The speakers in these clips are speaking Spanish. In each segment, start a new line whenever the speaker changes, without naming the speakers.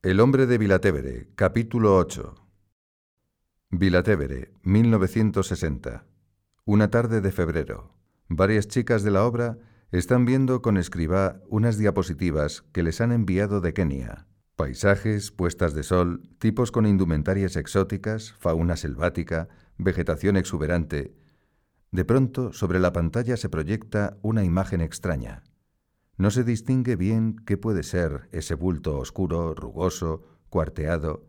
El hombre de Vilatevere, capítulo 8. Vilatevere, 1960. Una tarde de febrero. Varias chicas de la obra están viendo con escribá unas diapositivas que les han enviado de Kenia. Paisajes, puestas de sol, tipos con indumentarias exóticas, fauna selvática, vegetación exuberante. De pronto, sobre la pantalla se proyecta una imagen extraña. No se distingue bien qué puede ser ese bulto oscuro, rugoso, cuarteado.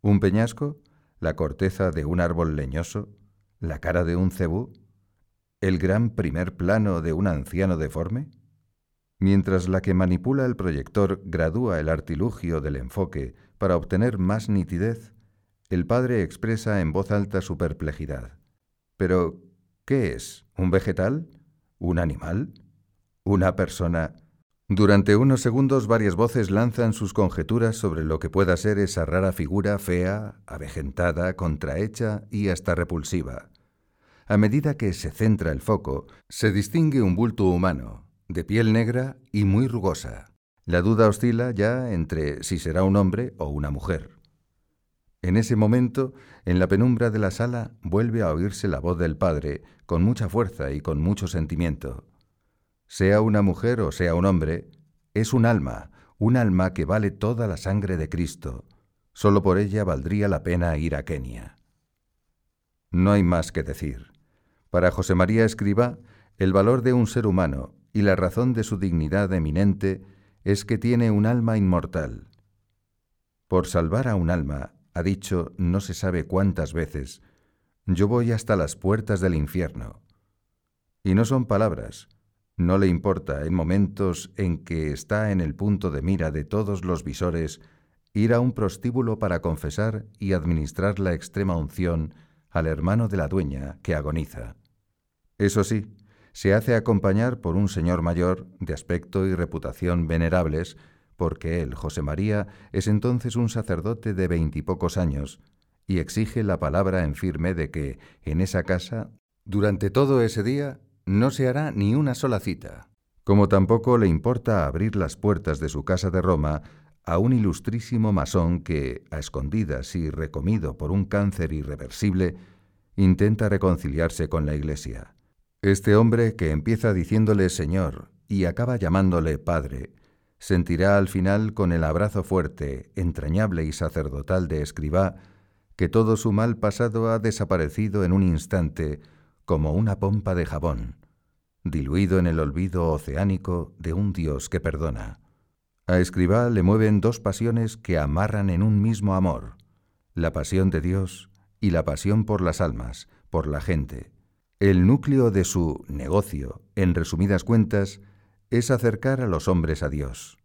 ¿Un peñasco? ¿La corteza de un árbol leñoso? ¿La cara de un cebú? ¿El gran primer plano de un anciano deforme? Mientras la que manipula el proyector gradúa el artilugio del enfoque para obtener más nitidez, el padre expresa en voz alta su perplejidad. Pero, ¿qué es? ¿Un vegetal? ¿Un animal? ¿Una persona? Durante unos segundos varias voces lanzan sus conjeturas sobre lo que pueda ser esa rara figura fea, avejentada, contrahecha y hasta repulsiva. A medida que se centra el foco, se distingue un bulto humano, de piel negra y muy rugosa. La duda oscila ya entre si será un hombre o una mujer. En ese momento, en la penumbra de la sala, vuelve a oírse la voz del padre, con mucha fuerza y con mucho sentimiento sea una mujer o sea un hombre, es un alma, un alma que vale toda la sangre de Cristo. Solo por ella valdría la pena ir a Kenia. No hay más que decir. Para José María Escriba, el valor de un ser humano y la razón de su dignidad eminente es que tiene un alma inmortal. Por salvar a un alma, ha dicho no se sabe cuántas veces, yo voy hasta las puertas del infierno. Y no son palabras, no le importa, en momentos en que está en el punto de mira de todos los visores, ir a un prostíbulo para confesar y administrar la extrema unción al hermano de la dueña que agoniza. Eso sí, se hace acompañar por un señor mayor, de aspecto y reputación venerables, porque él, José María, es entonces un sacerdote de veintipocos años, y exige la palabra en firme de que, en esa casa, durante todo ese día, no se hará ni una sola cita, como tampoco le importa abrir las puertas de su casa de Roma a un ilustrísimo masón que, a escondidas y recomido por un cáncer irreversible, intenta reconciliarse con la Iglesia. Este hombre, que empieza diciéndole Señor y acaba llamándole Padre, sentirá al final con el abrazo fuerte, entrañable y sacerdotal de escribá, que todo su mal pasado ha desaparecido en un instante como una pompa de jabón, diluido en el olvido oceánico de un Dios que perdona. A Escribá le mueven dos pasiones que amarran en un mismo amor, la pasión de Dios y la pasión por las almas, por la gente. El núcleo de su negocio, en resumidas cuentas, es acercar a los hombres a Dios.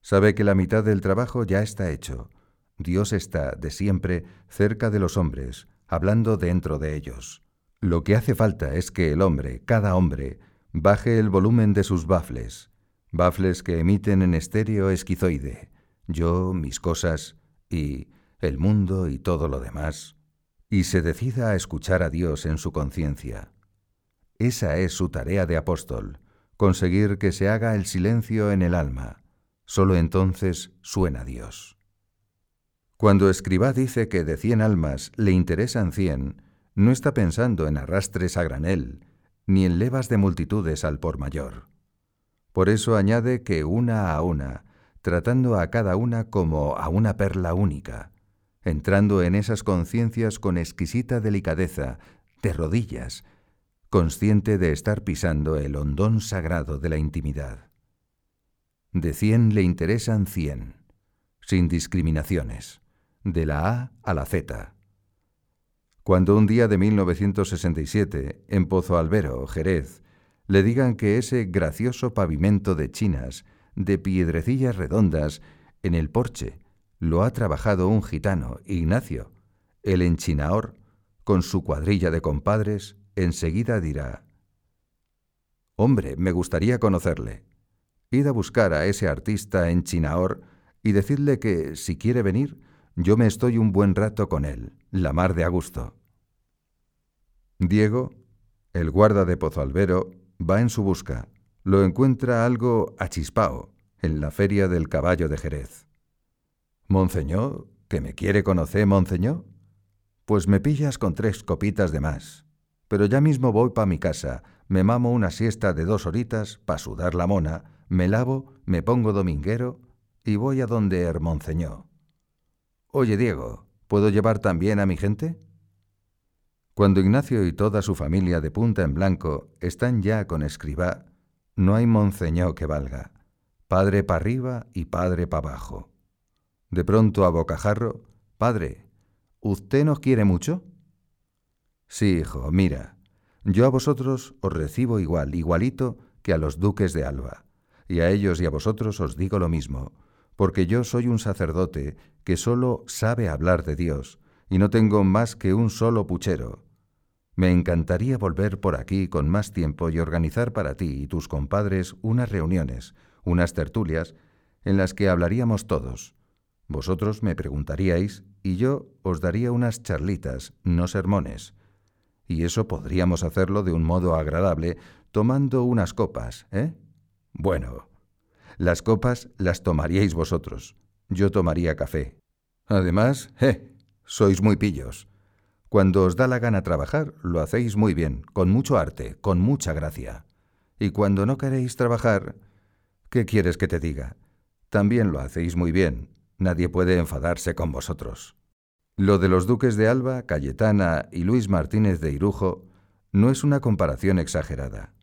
Sabe que la mitad del trabajo ya está hecho. Dios está, de siempre, cerca de los hombres, hablando dentro de ellos. Lo que hace falta es que el hombre, cada hombre, baje el volumen de sus bafles, bafles que emiten en estéreo esquizoide, yo, mis cosas y el mundo y todo lo demás, y se decida a escuchar a Dios en su conciencia. Esa es su tarea de apóstol, conseguir que se haga el silencio en el alma. Solo entonces suena Dios. Cuando Escribá dice que de cien almas le interesan cien, no está pensando en arrastres a granel, ni en levas de multitudes al por mayor. Por eso añade que una a una, tratando a cada una como a una perla única, entrando en esas conciencias con exquisita delicadeza, de rodillas, consciente de estar pisando el hondón sagrado de la intimidad. De cien le interesan cien, sin discriminaciones, de la A a la Z cuando un día de 1967, en Pozo Albero, Jerez, le digan que ese gracioso pavimento de chinas, de piedrecillas redondas, en el porche, lo ha trabajado un gitano, Ignacio, el enchinaor, con su cuadrilla de compadres, enseguida dirá, Hombre, me gustaría conocerle. Id a buscar a ese artista enchinaor y decidle que, si quiere venir, yo me estoy un buen rato con él, la mar de a gusto. Diego, el guarda de Pozo Albero, va en su busca. Lo encuentra algo achispao en la feria del caballo de Jerez. Monseñor, ¿que me quiere conocer, Monseñor? Pues me pillas con tres copitas de más. Pero ya mismo voy pa mi casa, me mamo una siesta de dos horitas pa sudar la mona, me lavo, me pongo dominguero y voy a donde er Monseñor. Oye, Diego, ¿puedo llevar también a mi gente? Cuando Ignacio y toda su familia de punta en blanco están ya con escribá, no hay monceñó que valga, padre pa' arriba y padre pa' abajo. De pronto a bocajarro, padre, ¿usted nos quiere mucho? Sí, hijo, mira, yo a vosotros os recibo igual, igualito que a los duques de Alba, y a ellos y a vosotros os digo lo mismo, porque yo soy un sacerdote que solo sabe hablar de Dios, y no tengo más que un solo puchero. Me encantaría volver por aquí con más tiempo y organizar para ti y tus compadres unas reuniones, unas tertulias, en las que hablaríamos todos. Vosotros me preguntaríais y yo os daría unas charlitas, no sermones. Y eso podríamos hacerlo de un modo agradable, tomando unas copas, ¿eh? Bueno, las copas las tomaríais vosotros. Yo tomaría café. Además, ¡eh! Sois muy pillos. Cuando os da la gana trabajar, lo hacéis muy bien, con mucho arte, con mucha gracia. Y cuando no queréis trabajar, ¿qué quieres que te diga? También lo hacéis muy bien. Nadie puede enfadarse con vosotros. Lo de los duques de Alba, Cayetana y Luis Martínez de Irujo no es una comparación exagerada.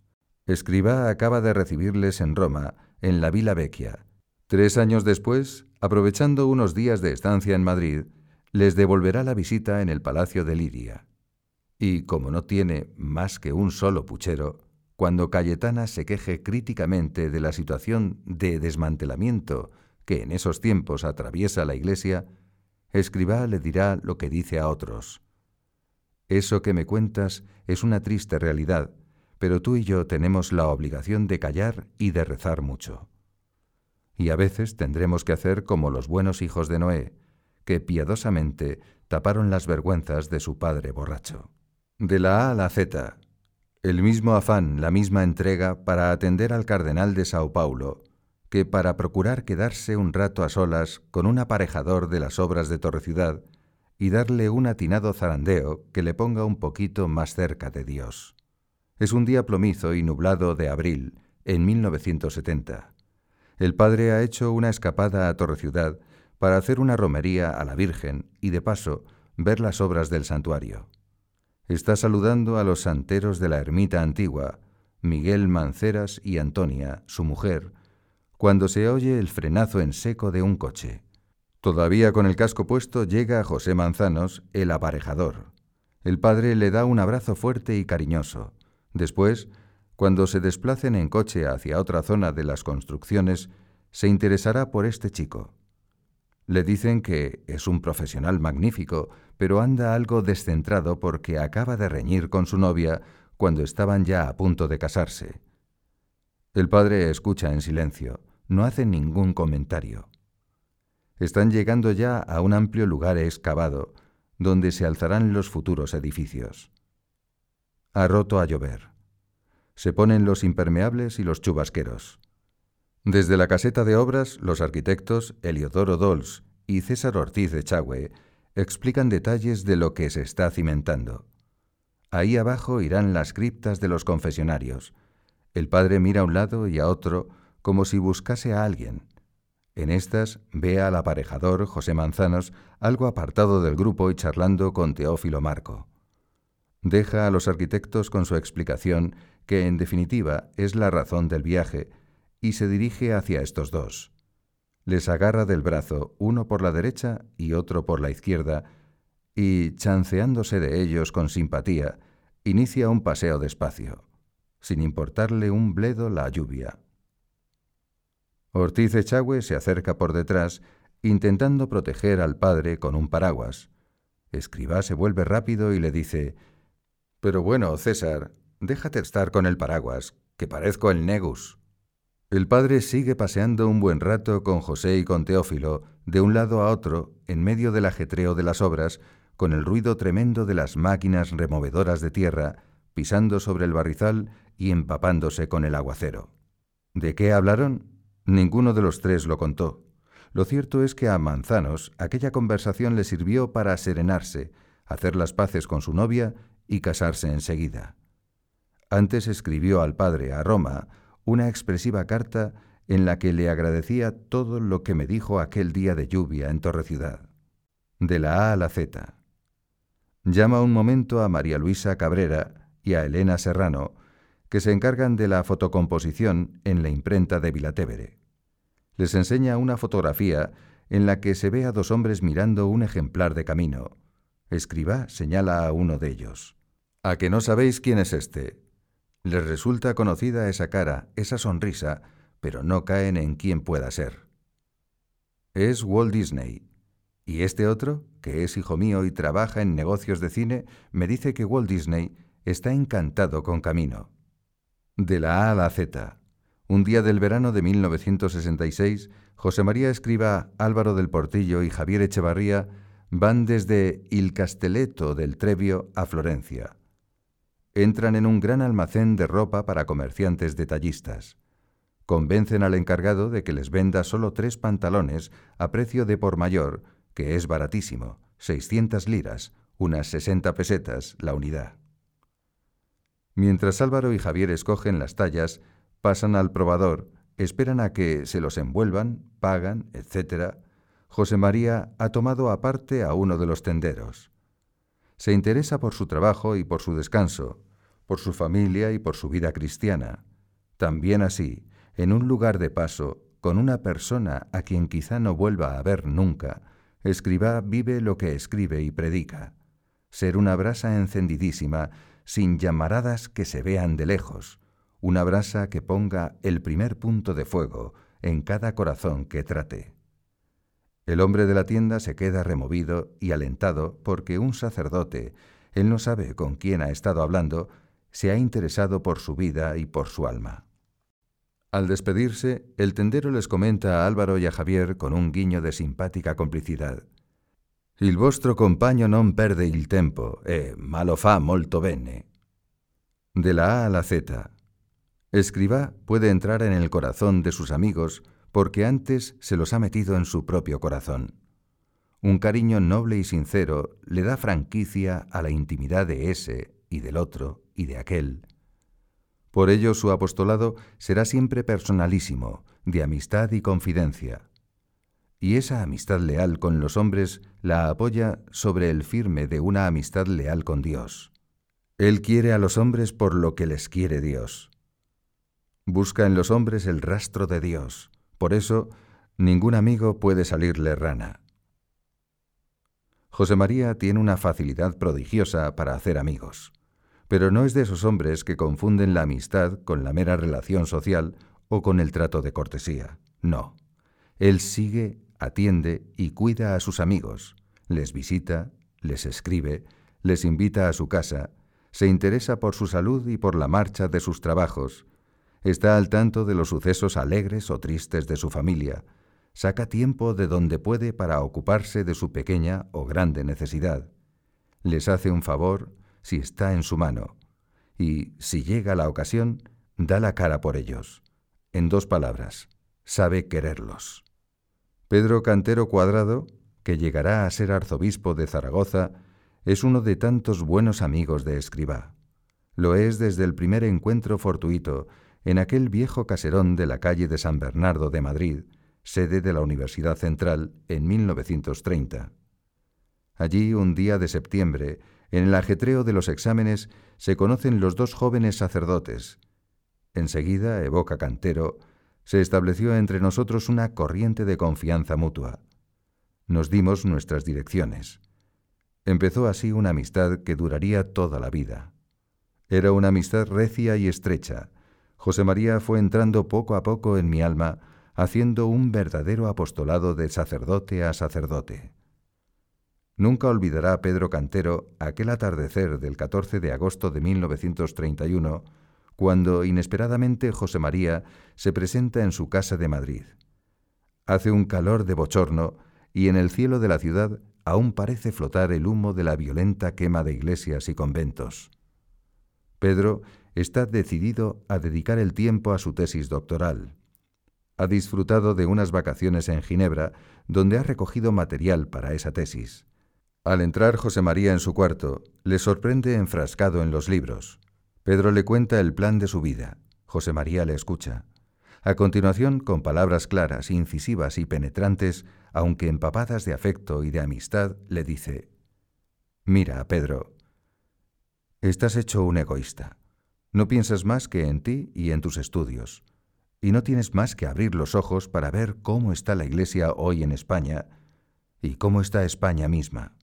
Escribá acaba de recibirles en Roma, en la Villa Vecchia. Tres años después, aprovechando unos días de estancia en Madrid, les devolverá la visita en el Palacio de Lidia. Y como no tiene más que un solo puchero, cuando Cayetana se queje críticamente de la situación de desmantelamiento que en esos tiempos atraviesa la Iglesia, Escribá le dirá lo que dice a otros. Eso que me cuentas es una triste realidad, pero tú y yo tenemos la obligación de callar y de rezar mucho. Y a veces tendremos que hacer como los buenos hijos de Noé, que piadosamente taparon las vergüenzas de su padre borracho. De la A a la Z, el mismo afán, la misma entrega para atender al cardenal de Sao Paulo, que para procurar quedarse un rato a solas con un aparejador de las obras de Torreciudad y darle un atinado zarandeo que le ponga un poquito más cerca de Dios. Es un día plomizo y nublado de abril, en 1970. El padre ha hecho una escapada a Torreciudad para hacer una romería a la Virgen y de paso ver las obras del santuario. Está saludando a los santeros de la ermita antigua, Miguel Manceras y Antonia, su mujer, cuando se oye el frenazo en seco de un coche. Todavía con el casco puesto llega José Manzanos, el aparejador. El padre le da un abrazo fuerte y cariñoso. Después, cuando se desplacen en coche hacia otra zona de las construcciones, se interesará por este chico. Le dicen que es un profesional magnífico, pero anda algo descentrado porque acaba de reñir con su novia cuando estaban ya a punto de casarse. El padre escucha en silencio, no hace ningún comentario. Están llegando ya a un amplio lugar excavado, donde se alzarán los futuros edificios. Ha roto a llover. Se ponen los impermeables y los chubasqueros. Desde la caseta de obras, los arquitectos Eliodoro Dols y César Ortiz de Chagüe explican detalles de lo que se está cimentando. Ahí abajo irán las criptas de los confesionarios. El padre mira a un lado y a otro como si buscase a alguien. En estas ve al aparejador José Manzanos algo apartado del grupo y charlando con Teófilo Marco. Deja a los arquitectos con su explicación, que en definitiva es la razón del viaje, y se dirige hacia estos dos. Les agarra del brazo, uno por la derecha y otro por la izquierda, y, chanceándose de ellos con simpatía, inicia un paseo despacio, sin importarle un bledo la lluvia. Ortiz Echagüe se acerca por detrás, intentando proteger al padre con un paraguas. Escribá se vuelve rápido y le dice, Pero bueno, César, déjate estar con el paraguas, que parezco el negus. El padre sigue paseando un buen rato con José y con Teófilo, de un lado a otro, en medio del ajetreo de las obras, con el ruido tremendo de las máquinas removedoras de tierra, pisando sobre el barrizal y empapándose con el aguacero. ¿De qué hablaron? Ninguno de los tres lo contó. lo cierto es que a Manzanos aquella conversación le sirvió para serenarse, hacer las paces con su novia y casarse enseguida. Antes escribió al padre a Roma una expresiva carta en la que le agradecía todo lo que me dijo aquel día de lluvia en Torre Ciudad. De la A a la Z. Llama un momento a María Luisa Cabrera y a Elena Serrano, que se encargan de la fotocomposición en la imprenta de Vilatevere. Les enseña una fotografía en la que se ve a dos hombres mirando un ejemplar de camino. Escriba señala a uno de ellos. ¿A que no sabéis quién es este? Les resulta conocida esa cara, esa sonrisa, pero no caen en quién pueda ser. Es Walt Disney. Y este otro, que es hijo mío y trabaja en negocios de cine, me dice que Walt Disney está encantado con Camino. De la A a la Z. Un día del verano de 1966, José María Escriba, Álvaro del Portillo y Javier Echevarría van desde Il Castelletto del Trevio a Florencia. Entran en un gran almacén de ropa para comerciantes detallistas. Convencen al encargado de que les venda solo tres pantalones a precio de por mayor, que es baratísimo, 600 liras, unas 60 pesetas la unidad. Mientras Álvaro y Javier escogen las tallas, pasan al probador, esperan a que se los envuelvan, pagan, etc. José María ha tomado aparte a uno de los tenderos. Se interesa por su trabajo y por su descanso, por su familia y por su vida cristiana. También así, en un lugar de paso, con una persona a quien quizá no vuelva a ver nunca, escriba vive lo que escribe y predica. Ser una brasa encendidísima, sin llamaradas que se vean de lejos, una brasa que ponga el primer punto de fuego en cada corazón que trate. El hombre de la tienda se queda removido y alentado porque un sacerdote, él no sabe con quién ha estado hablando, se ha interesado por su vida y por su alma. Al despedirse, el tendero les comenta a Álvaro y a Javier con un guiño de simpática complicidad. Il vostro compagno non perde il tempo, e malo fa molto bene. De la A a la Z. Escriba puede entrar en el corazón de sus amigos porque antes se los ha metido en su propio corazón. Un cariño noble y sincero le da franquicia a la intimidad de ese y del otro y de aquel por ello su apostolado será siempre personalísimo, de amistad y confidencia. Y esa amistad leal con los hombres la apoya sobre el firme de una amistad leal con Dios. Él quiere a los hombres por lo que les quiere Dios. Busca en los hombres el rastro de Dios. Por eso, ningún amigo puede salirle rana. José María tiene una facilidad prodigiosa para hacer amigos pero no es de esos hombres que confunden la amistad con la mera relación social o con el trato de cortesía. No. Él sigue, atiende y cuida a sus amigos, les visita, les escribe, les invita a su casa, se interesa por su salud y por la marcha de sus trabajos, está al tanto de los sucesos alegres o tristes de su familia, saca tiempo de donde puede para ocuparse de su pequeña o grande necesidad, les hace un favor, si está en su mano, y, si llega la ocasión, da la cara por ellos. En dos palabras, sabe quererlos. Pedro Cantero Cuadrado, que llegará a ser arzobispo de Zaragoza, es uno de tantos buenos amigos de Escribá. Lo es desde el primer encuentro fortuito en aquel viejo caserón de la calle de San Bernardo de Madrid, sede de la Universidad Central, en 1930. Allí, un día de septiembre, en el ajetreo de los exámenes se conocen los dos jóvenes sacerdotes. Enseguida, evoca Cantero, se estableció entre nosotros una corriente de confianza mutua. Nos dimos nuestras direcciones. Empezó así una amistad que duraría toda la vida. Era una amistad recia y estrecha. José María fue entrando poco a poco en mi alma, haciendo un verdadero apostolado de sacerdote a sacerdote. Nunca olvidará Pedro Cantero aquel atardecer del 14 de agosto de 1931, cuando inesperadamente José María se presenta en su casa de Madrid. Hace un calor de bochorno y en el cielo de la ciudad aún parece flotar el humo de la violenta quema de iglesias y conventos. Pedro está decidido a dedicar el tiempo a su tesis doctoral. Ha disfrutado de unas vacaciones en Ginebra, donde ha recogido material para esa tesis. Al entrar José María en su cuarto, le sorprende enfrascado en los libros. Pedro le cuenta el plan de su vida. José María le escucha. A continuación, con palabras claras, incisivas y penetrantes, aunque empapadas de afecto y de amistad, le dice, Mira, Pedro, estás hecho un egoísta. No piensas más que en ti y en tus estudios, y no tienes más que abrir los ojos para ver cómo está la Iglesia hoy en España y cómo está España misma.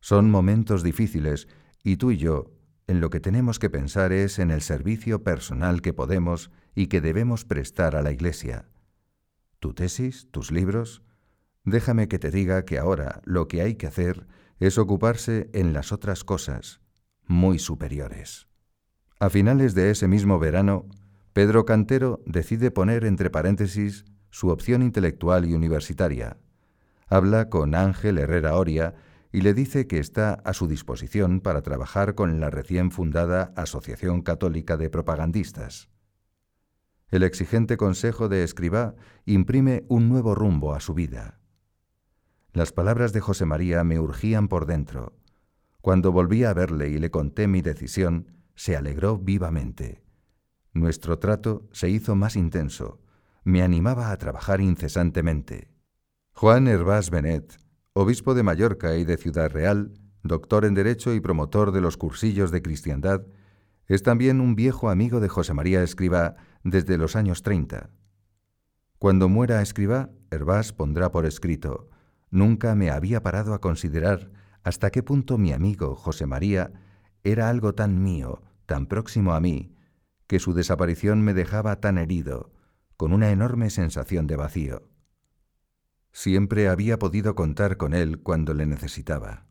Son momentos difíciles y tú y yo en lo que tenemos que pensar es en el servicio personal que podemos y que debemos prestar a la Iglesia. Tu tesis, tus libros, déjame que te diga que ahora lo que hay que hacer es ocuparse en las otras cosas, muy superiores. A finales de ese mismo verano, Pedro Cantero decide poner entre paréntesis su opción intelectual y universitaria. Habla con Ángel Herrera Oria y le dice que está a su disposición para trabajar con la recién fundada Asociación Católica de Propagandistas. El exigente consejo de Escribá imprime un nuevo rumbo a su vida. Las palabras de José María me urgían por dentro. Cuando volví a verle y le conté mi decisión, se alegró vivamente. Nuestro trato se hizo más intenso. Me animaba a trabajar incesantemente. Juan Hervás Benet obispo de Mallorca y de Ciudad Real, doctor en Derecho y promotor de los cursillos de cristiandad, es también un viejo amigo de José María Escribá desde los años 30. Cuando muera Escribá, Hervás pondrá por escrito, nunca me había parado a considerar hasta qué punto mi amigo José María era algo tan mío, tan próximo a mí, que su desaparición me dejaba tan herido, con una enorme sensación de vacío. Siempre había podido contar con él cuando le necesitaba.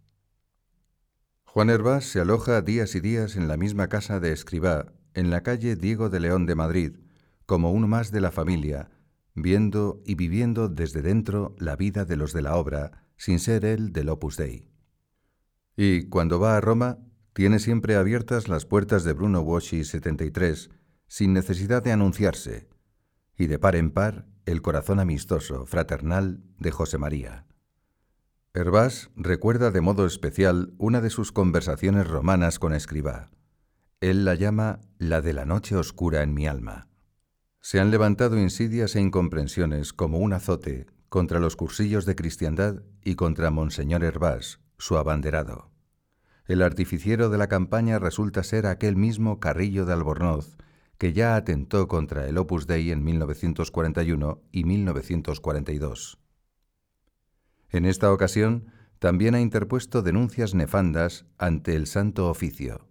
Juan Hervás se aloja días y días en la misma casa de Escribá, en la calle Diego de León de Madrid, como uno más de la familia, viendo y viviendo desde dentro la vida de los de la obra, sin ser él del Opus Dei. Y cuando va a Roma, tiene siempre abiertas las puertas de Bruno Waschi 73, sin necesidad de anunciarse, y de par en par el corazón amistoso, fraternal de José María. Hervás recuerda de modo especial una de sus conversaciones romanas con Escribá. Él la llama la de la noche oscura en mi alma. Se han levantado insidias e incomprensiones como un azote contra los cursillos de cristiandad y contra Monseñor Hervás, su abanderado. El artificiero de la campaña resulta ser aquel mismo Carrillo de Albornoz, que ya atentó contra el Opus Dei en 1941 y 1942. En esta ocasión, también ha interpuesto denuncias nefandas ante el Santo Oficio.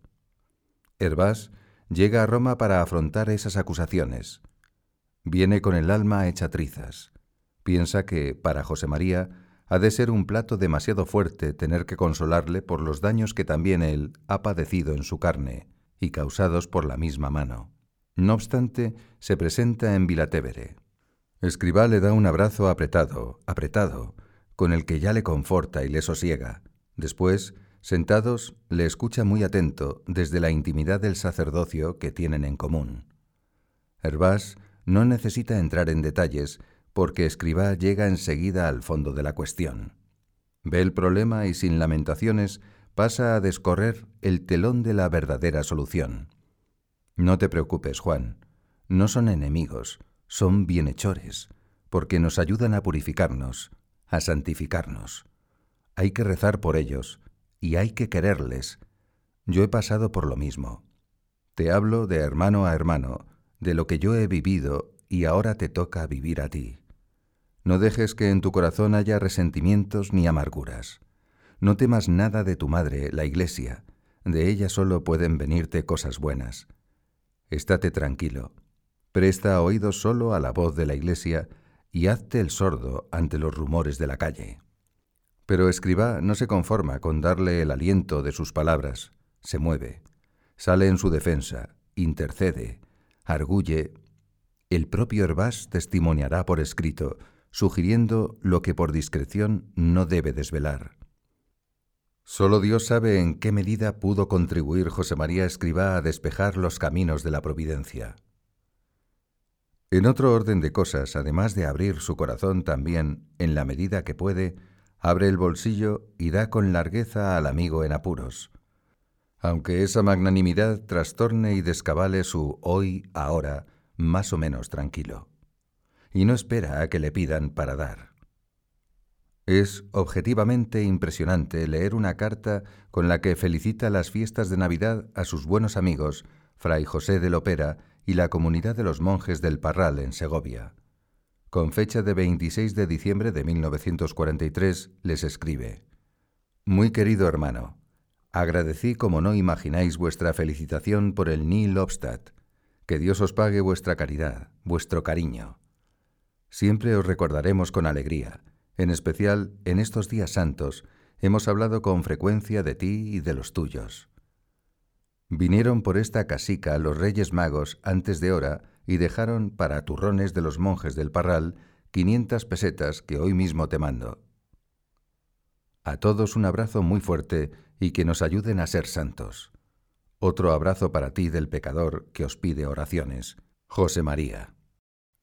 Hervás llega a Roma para afrontar esas acusaciones. Viene con el alma hecha trizas. Piensa que, para José María, ha de ser un plato demasiado fuerte tener que consolarle por los daños que también él ha padecido en su carne y causados por la misma mano. No obstante, se presenta en Vilatevere. Escribá le da un abrazo apretado, apretado, con el que ya le conforta y le sosiega. Después, sentados, le escucha muy atento desde la intimidad del sacerdocio que tienen en común. Hervás no necesita entrar en detalles porque Escribá llega enseguida al fondo de la cuestión. Ve el problema y sin lamentaciones pasa a descorrer el telón de la verdadera solución. No te preocupes, Juan. No son enemigos, son bienhechores, porque nos ayudan a purificarnos, a santificarnos. Hay que rezar por ellos y hay que quererles. Yo he pasado por lo mismo. Te hablo de hermano a hermano, de lo que yo he vivido y ahora te toca vivir a ti. No dejes que en tu corazón haya resentimientos ni amarguras. No temas nada de tu madre, la Iglesia. De ella solo pueden venirte cosas buenas. Estate tranquilo. Presta oído solo a la voz de la Iglesia y hazte el sordo ante los rumores de la calle. Pero Escribá no se conforma con darle el aliento de sus palabras, se mueve, sale en su defensa, intercede, arguye. El propio Hervás testimoniará por escrito, sugiriendo lo que por discreción no debe desvelar. Solo Dios sabe en qué medida pudo contribuir José María Escribá a despejar los caminos de la providencia. En otro orden de cosas, además de abrir su corazón también, en la medida que puede, abre el bolsillo y da con largueza al amigo en apuros. Aunque esa magnanimidad trastorne y descabale su hoy, ahora, más o menos tranquilo. Y no espera a que le pidan para dar. Es objetivamente impresionante leer una carta con la que felicita las fiestas de Navidad a sus buenos amigos, Fray José de Lopera y la comunidad de los monjes del Parral en Segovia. Con fecha de 26 de diciembre de 1943 les escribe, Muy querido hermano, agradecí como no imagináis vuestra felicitación por el Nil Obstadt. Que Dios os pague vuestra caridad, vuestro cariño. Siempre os recordaremos con alegría en especial, en estos días santos, hemos hablado con frecuencia de ti y de los tuyos. Vinieron por esta casica los reyes magos antes de hora y dejaron para turrones de los monjes del Parral quinientas pesetas que hoy mismo te mando. A todos un abrazo muy fuerte y que nos ayuden a ser santos. Otro abrazo para ti del pecador que os pide oraciones. José María.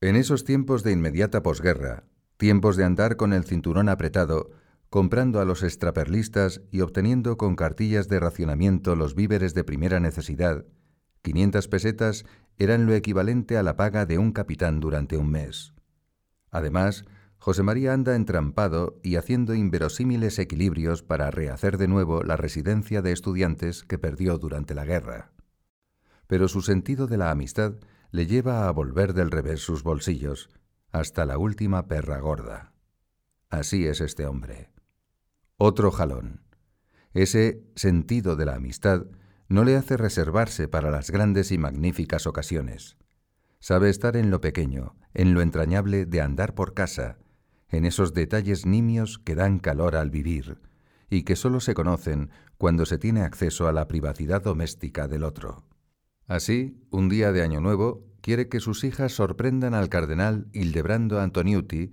En esos tiempos de inmediata posguerra, Tiempos de andar con el cinturón apretado, comprando a los extraperlistas y obteniendo con cartillas de racionamiento los víveres de primera necesidad. 500 pesetas eran lo equivalente a la paga de un capitán durante un mes. Además, José María anda entrampado y haciendo inverosímiles equilibrios para rehacer de nuevo la residencia de estudiantes que perdió durante la guerra. Pero su sentido de la amistad le lleva a volver del revés sus bolsillos, hasta la última perra gorda. Así es este hombre. Otro jalón. Ese sentido de la amistad no le hace reservarse para las grandes y magníficas ocasiones. Sabe estar en lo pequeño, en lo entrañable de andar por casa, en esos detalles nimios que dan calor al vivir y que sólo se conocen cuando se tiene acceso a la privacidad doméstica del otro. Así, un día de Año Nuevo, quiere que sus hijas sorprendan al cardenal Hildebrando Antoniuti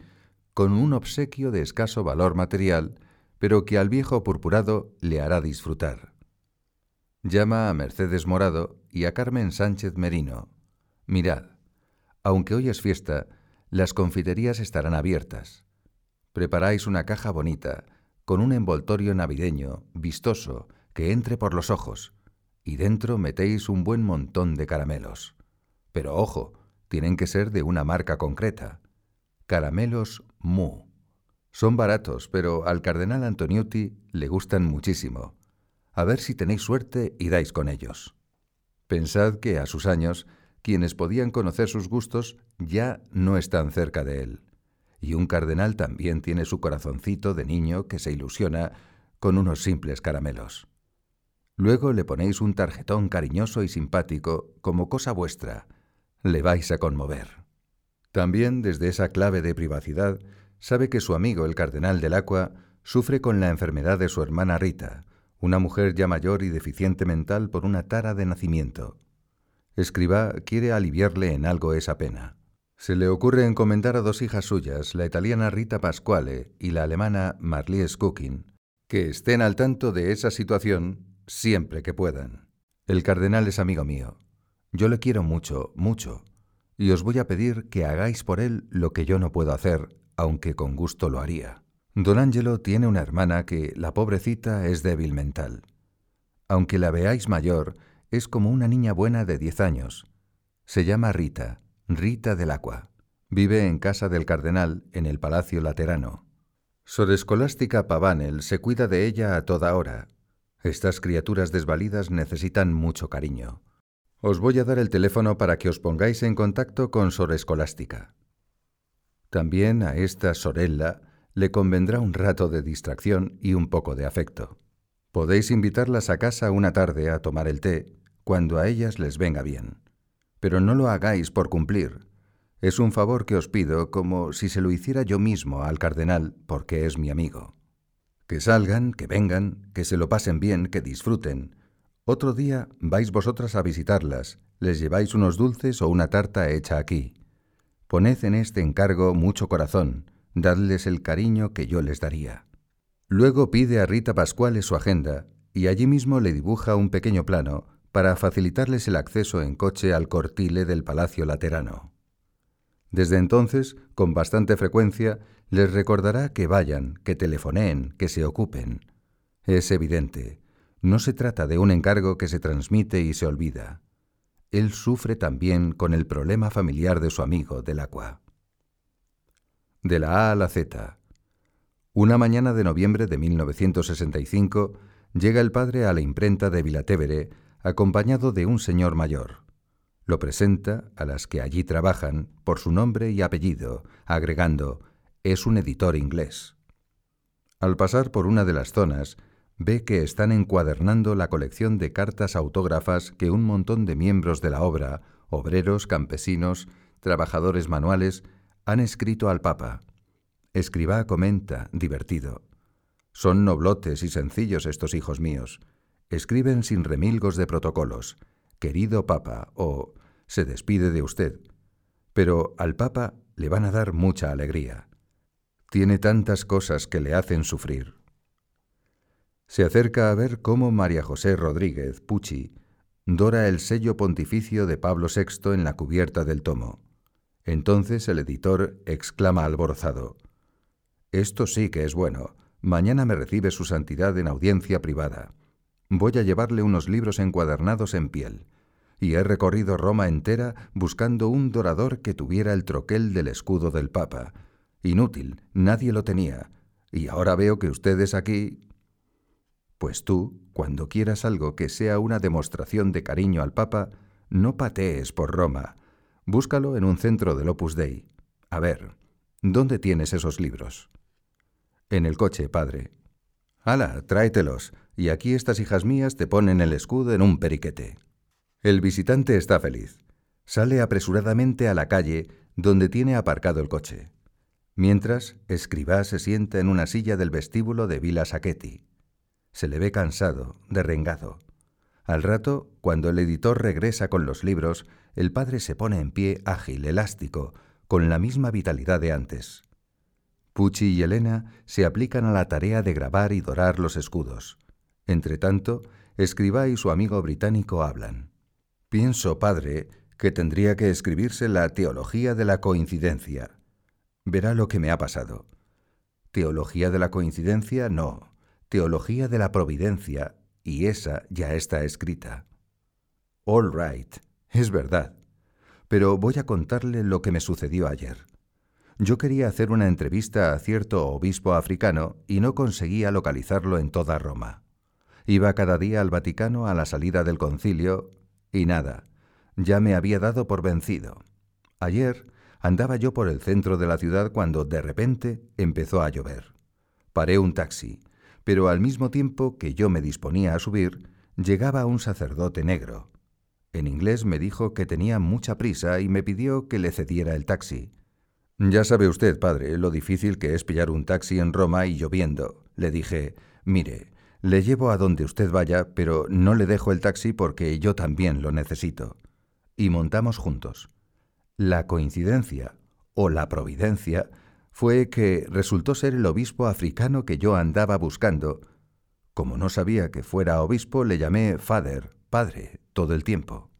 con un obsequio de escaso valor material, pero que al viejo purpurado le hará disfrutar. Llama a Mercedes Morado y a Carmen Sánchez Merino. Mirad, aunque hoy es fiesta, las confiterías estarán abiertas. Preparáis una caja bonita, con un envoltorio navideño, vistoso, que entre por los ojos, y dentro metéis un buen montón de caramelos. Pero ojo, tienen que ser de una marca concreta. Caramelos Mu. Son baratos, pero al cardenal Antoniuti le gustan muchísimo. A ver si tenéis suerte y dais con ellos. Pensad que a sus años, quienes podían conocer sus gustos ya no están cerca de él. Y un cardenal también tiene su corazoncito de niño que se ilusiona con unos simples caramelos. Luego le ponéis un tarjetón cariñoso y simpático como cosa vuestra, le vais a conmover. También desde esa clave de privacidad sabe que su amigo el cardenal del Acua sufre con la enfermedad de su hermana Rita, una mujer ya mayor y deficiente mental por una tara de nacimiento. Escriba quiere aliviarle en algo esa pena. Se le ocurre encomendar a dos hijas suyas, la italiana Rita Pasquale y la alemana Marlies Cooking, que estén al tanto de esa situación siempre que puedan. El cardenal es amigo mío. Yo le quiero mucho, mucho, y os voy a pedir que hagáis por él lo que yo no puedo hacer, aunque con gusto lo haría. Don Ángelo tiene una hermana que, la pobrecita, es débil mental. Aunque la veáis mayor, es como una niña buena de diez años. Se llama Rita, Rita del Agua. Vive en casa del cardenal, en el Palacio Laterano. Sor Escolástica Pavanel se cuida de ella a toda hora. Estas criaturas desvalidas necesitan mucho cariño. Os voy a dar el teléfono para que os pongáis en contacto con Sor Escolástica. También a esta Sorella le convendrá un rato de distracción y un poco de afecto. Podéis invitarlas a casa una tarde a tomar el té, cuando a ellas les venga bien. Pero no lo hagáis por cumplir. Es un favor que os pido como si se lo hiciera yo mismo al cardenal, porque es mi amigo. Que salgan, que vengan, que se lo pasen bien, que disfruten, otro día vais vosotras a visitarlas, les lleváis unos dulces o una tarta hecha aquí. Poned en este encargo mucho corazón, dadles el cariño que yo les daría. Luego pide a Rita Pascuales su agenda y allí mismo le dibuja un pequeño plano para facilitarles el acceso en coche al cortile del Palacio Laterano. Desde entonces, con bastante frecuencia, les recordará que vayan, que telefoneen, que se ocupen. Es evidente, no se trata de un encargo que se transmite y se olvida. Él sufre también con el problema familiar de su amigo del agua. De la A a la Z. Una mañana de noviembre de 1965 llega el padre a la imprenta de Vilatevere acompañado de un señor mayor. Lo presenta a las que allí trabajan por su nombre y apellido, agregando, es un editor inglés. Al pasar por una de las zonas, ve que están encuadernando la colección de cartas autógrafas que un montón de miembros de la obra, obreros, campesinos, trabajadores manuales, han escrito al Papa. Escribá comenta, divertido. Son noblotes y sencillos estos hijos míos. Escriben sin remilgos de protocolos. Querido Papa, o se despide de usted. Pero al Papa le van a dar mucha alegría. Tiene tantas cosas que le hacen sufrir. Se acerca a ver cómo María José Rodríguez Pucci dora el sello pontificio de Pablo VI en la cubierta del tomo. Entonces el editor exclama alborozado, Esto sí que es bueno. Mañana me recibe su santidad en audiencia privada. Voy a llevarle unos libros encuadernados en piel y he recorrido Roma entera buscando un dorador que tuviera el troquel del escudo del Papa. Inútil, nadie lo tenía. Y ahora veo que ustedes aquí... Pues tú, cuando quieras algo que sea una demostración de cariño al Papa, no patees por Roma. Búscalo en un centro del Opus Dei. A ver, ¿dónde tienes esos libros? En el coche, padre. Hala, tráetelos, y aquí estas hijas mías te ponen el escudo en un periquete. El visitante está feliz. Sale apresuradamente a la calle donde tiene aparcado el coche. Mientras, Escribá se sienta en una silla del vestíbulo de Villa Sacchetti. Se le ve cansado, derrengado. Al rato, cuando el editor regresa con los libros, el padre se pone en pie ágil, elástico, con la misma vitalidad de antes. Pucci y Elena se aplican a la tarea de grabar y dorar los escudos. Entretanto, Escribá y su amigo británico hablan. Pienso, padre, que tendría que escribirse la teología de la coincidencia. Verá lo que me ha pasado. Teología de la coincidencia, no. Teología de la providencia, y esa ya está escrita. All right, es verdad. Pero voy a contarle lo que me sucedió ayer. Yo quería hacer una entrevista a cierto obispo africano y no conseguía localizarlo en toda Roma. Iba cada día al Vaticano a la salida del concilio y nada, ya me había dado por vencido. Ayer andaba yo por el centro de la ciudad cuando de repente empezó a llover. Paré un taxi, pero al mismo tiempo que yo me disponía a subir, llegaba un sacerdote negro. En inglés me dijo que tenía mucha prisa y me pidió que le cediera el taxi. Ya sabe usted, padre, lo difícil que es pillar un taxi en Roma y lloviendo. Le dije, mire, le llevo a donde usted vaya, pero no le dejo el taxi porque yo también lo necesito. Y montamos juntos. La coincidencia, o la providencia, fue que resultó ser el obispo africano que yo andaba buscando. Como no sabía que fuera obispo, le llamé Father, padre, todo el tiempo.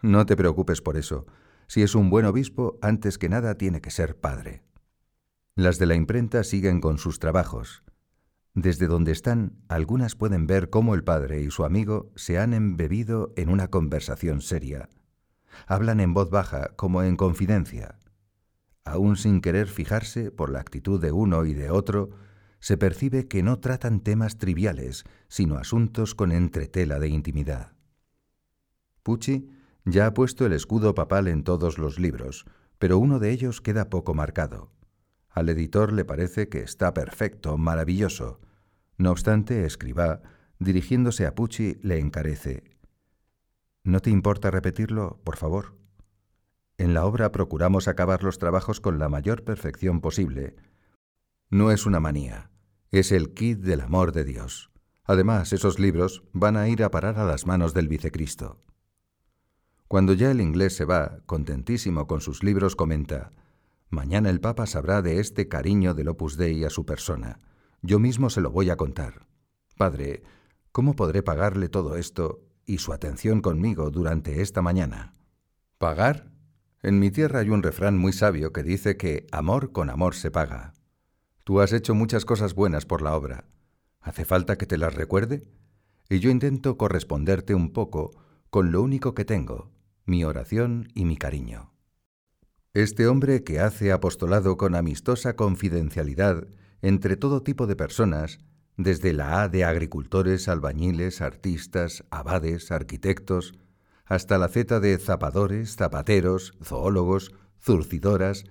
No te preocupes por eso. Si es un buen obispo, antes que nada tiene que ser padre. Las de la imprenta siguen con sus trabajos. Desde donde están, algunas pueden ver cómo el padre y su amigo se han embebido en una conversación seria. Hablan en voz baja, como en confidencia. Aún sin querer fijarse por la actitud de uno y de otro, se percibe que no tratan temas triviales, sino asuntos con entretela de intimidad. Pucci ya ha puesto el escudo papal en todos los libros, pero uno de ellos queda poco marcado. Al editor le parece que está perfecto, maravilloso. No obstante, escriba, dirigiéndose a Pucci, le encarece. ¿No te importa repetirlo, por favor? En la obra procuramos acabar los trabajos con la mayor perfección posible. No es una manía, es el kit del amor de Dios. Además, esos libros van a ir a parar a las manos del vicecristo. Cuando ya el inglés se va, contentísimo con sus libros, comenta, Mañana el Papa sabrá de este cariño del Opus Dei a su persona. Yo mismo se lo voy a contar. Padre, ¿cómo podré pagarle todo esto y su atención conmigo durante esta mañana? ¿Pagar? En mi tierra hay un refrán muy sabio que dice que amor con amor se paga. Tú has hecho muchas cosas buenas por la obra. ¿Hace falta que te las recuerde? Y yo intento corresponderte un poco con lo único que tengo, mi oración y mi cariño. Este hombre que hace apostolado con amistosa confidencialidad entre todo tipo de personas, desde la A de agricultores, albañiles, artistas, abades, arquitectos, hasta la Z de zapadores, zapateros, zoólogos, zurcidoras,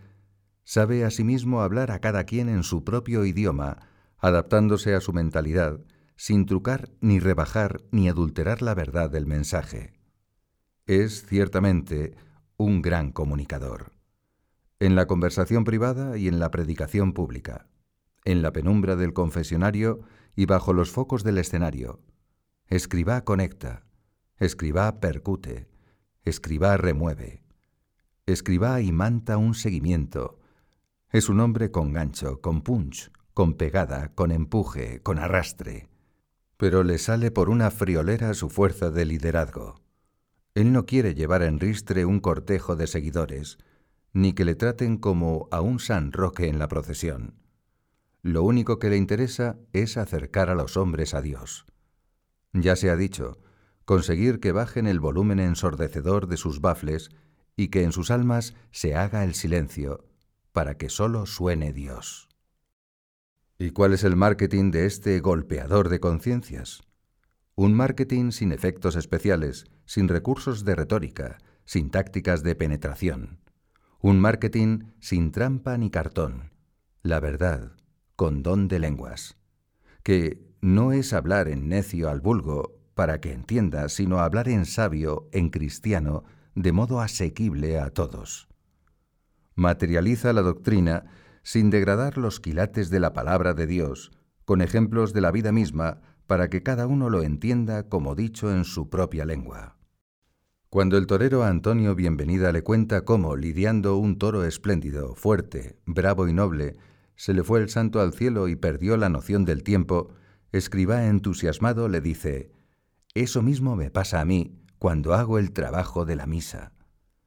sabe asimismo hablar a cada quien en su propio idioma, adaptándose a su mentalidad, sin trucar ni rebajar ni adulterar la verdad del mensaje. Es, ciertamente, un gran comunicador. En la conversación privada y en la predicación pública, en la penumbra del confesionario y bajo los focos del escenario. Escribá conecta, escribá percute, escribá remueve. Escribá y manta un seguimiento. Es un hombre con gancho, con punch, con pegada, con empuje, con arrastre. Pero le sale por una friolera su fuerza de liderazgo. Él no quiere llevar en ristre un cortejo de seguidores, ni que le traten como a un San Roque en la procesión. Lo único que le interesa es acercar a los hombres a Dios. Ya se ha dicho, conseguir que bajen el volumen ensordecedor de sus bafles y que en sus almas se haga el silencio, para que sólo suene Dios. ¿Y cuál es el marketing de este golpeador de conciencias? Un marketing sin efectos especiales, sin recursos de retórica, sin tácticas de penetración. Un marketing sin trampa ni cartón. La verdad, con don de lenguas, que no es hablar en necio al vulgo para que entienda, sino hablar en sabio, en cristiano, de modo asequible a todos. Materializa la doctrina sin degradar los quilates de la palabra de Dios, con ejemplos de la vida misma, para que cada uno lo entienda como dicho en su propia lengua. Cuando el torero Antonio Bienvenida le cuenta cómo, lidiando un toro espléndido, fuerte, bravo y noble, se le fue el santo al cielo y perdió la noción del tiempo, escriba entusiasmado le dice, Eso mismo me pasa a mí cuando hago el trabajo de la misa.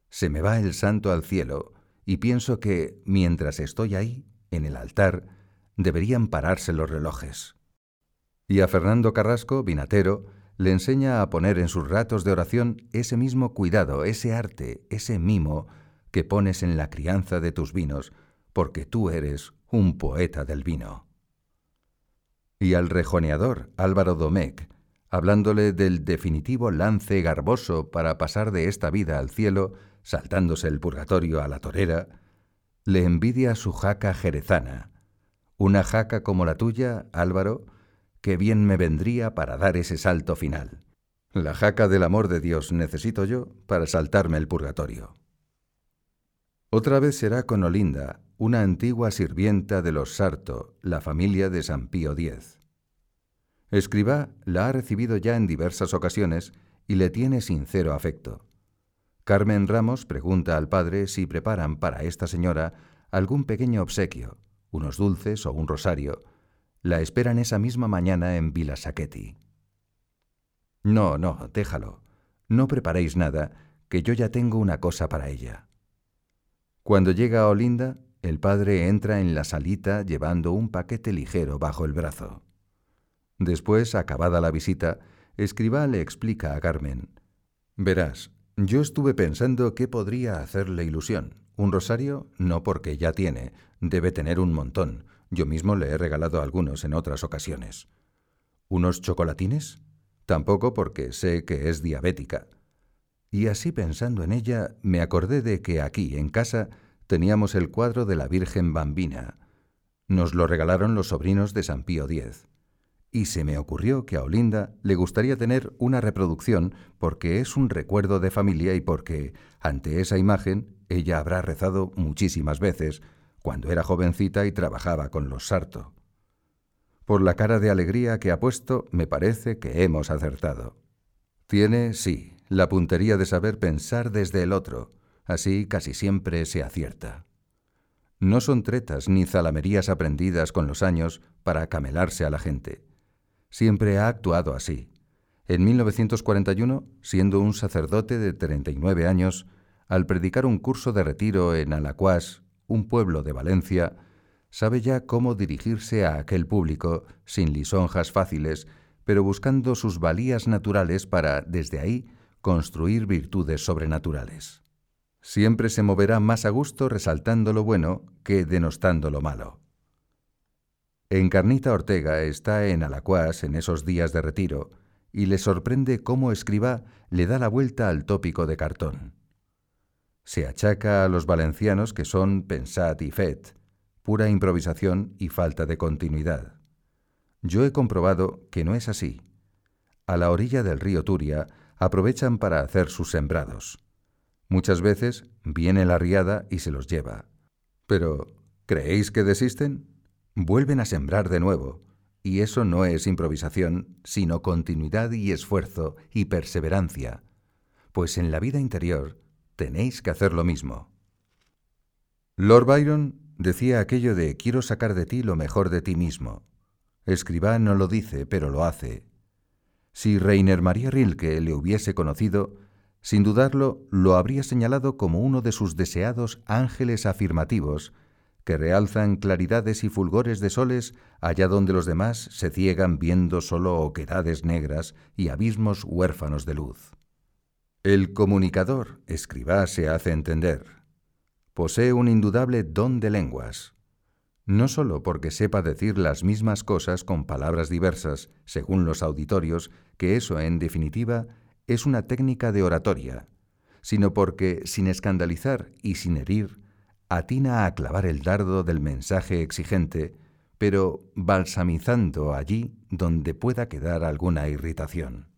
Se me va el santo al cielo y pienso que, mientras estoy ahí, en el altar, deberían pararse los relojes. Y a Fernando Carrasco, vinatero, le enseña a poner en sus ratos de oración ese mismo cuidado, ese arte, ese mimo que pones en la crianza de tus vinos, porque tú eres un poeta del vino. Y al rejoneador Álvaro Domecq, hablándole del definitivo lance garboso para pasar de esta vida al cielo, saltándose el purgatorio a la torera, le envidia su jaca jerezana. Una jaca como la tuya, Álvaro, que bien me vendría para dar ese salto final. La jaca del amor de Dios necesito yo para saltarme el purgatorio. Otra vez será con Olinda, una antigua sirvienta de los Sarto, la familia de San Pío X. Escribá la ha recibido ya en diversas ocasiones y le tiene sincero afecto. Carmen Ramos pregunta al padre si preparan para esta señora algún pequeño obsequio, unos dulces o un rosario. La esperan esa misma mañana en Villa Sacchetti. No, no, déjalo. No preparéis nada, que yo ya tengo una cosa para ella. Cuando llega a Olinda, el padre entra en la salita llevando un paquete ligero bajo el brazo. Después, acabada la visita, Escribá le explica a Carmen. Verás, yo estuve pensando qué podría hacerle ilusión. Un rosario, no porque ya tiene, debe tener un montón. Yo mismo le he regalado algunos en otras ocasiones. ¿Unos chocolatines? Tampoco porque sé que es diabética. Y así pensando en ella, me acordé de que aquí, en casa, teníamos el cuadro de la Virgen Bambina. Nos lo regalaron los sobrinos de San Pío X. Y se me ocurrió que a Olinda le gustaría tener una reproducción porque es un recuerdo de familia y porque, ante esa imagen, ella habrá rezado muchísimas veces cuando era jovencita y trabajaba con los Sarto. Por la cara de alegría que ha puesto, me parece que hemos acertado. Tiene, sí, la puntería de saber pensar desde el otro, Así casi siempre se acierta. No son tretas ni zalamerías aprendidas con los años para camelarse a la gente. Siempre ha actuado así. En 1941, siendo un sacerdote de 39 años, al predicar un curso de retiro en Alacuás, un pueblo de Valencia, sabe ya cómo dirigirse a aquel público sin lisonjas fáciles, pero buscando sus valías naturales para, desde ahí, construir virtudes sobrenaturales. Siempre se moverá más a gusto resaltando lo bueno que denostando lo malo. Encarnita Ortega está en Alacuás en esos días de retiro y le sorprende cómo escriba le da la vuelta al tópico de cartón. Se achaca a los valencianos que son pensat y fet, pura improvisación y falta de continuidad. Yo he comprobado que no es así. A la orilla del río Turia aprovechan para hacer sus sembrados. Muchas veces viene la riada y se los lleva. Pero, ¿creéis que desisten? Vuelven a sembrar de nuevo, y eso no es improvisación, sino continuidad y esfuerzo y perseverancia, pues en la vida interior tenéis que hacer lo mismo. Lord Byron decía aquello de quiero sacar de ti lo mejor de ti mismo. Escribá no lo dice, pero lo hace. Si Reiner María Rilke le hubiese conocido, sin dudarlo, lo habría señalado como uno de sus deseados ángeles afirmativos que realzan claridades y fulgores de soles allá donde los demás se ciegan viendo solo oquedades negras y abismos huérfanos de luz. El comunicador, escribá, se hace entender. Posee un indudable don de lenguas, no sólo porque sepa decir las mismas cosas con palabras diversas, según los auditorios, que eso, en definitiva, es una técnica de oratoria, sino porque, sin escandalizar y sin herir, atina a clavar el dardo del mensaje exigente, pero balsamizando allí donde pueda quedar alguna irritación.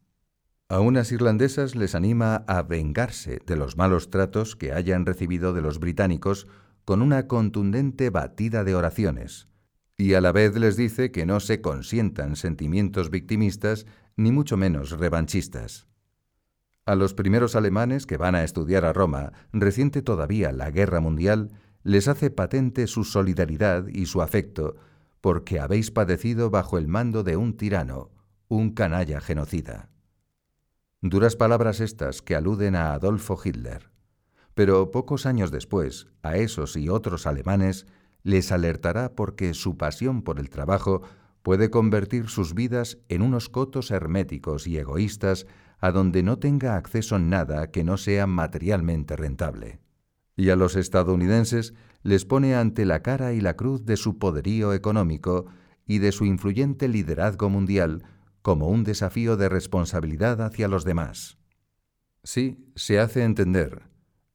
A unas irlandesas les anima a vengarse de los malos tratos que hayan recibido de los británicos con una contundente batida de oraciones, y a la vez les dice que no se consientan sentimientos victimistas ni mucho menos revanchistas. A los primeros alemanes que van a estudiar a Roma, reciente todavía la guerra mundial, les hace patente su solidaridad y su afecto, porque habéis padecido bajo el mando de un tirano, un canalla genocida. Duras palabras estas que aluden a Adolfo Hitler. Pero pocos años después, a esos y otros alemanes les alertará porque su pasión por el trabajo puede convertir sus vidas en unos cotos herméticos y egoístas a donde no tenga acceso nada que no sea materialmente rentable y a los estadounidenses les pone ante la cara y la cruz de su poderío económico y de su influyente liderazgo mundial como un desafío de responsabilidad hacia los demás. Sí, se hace entender,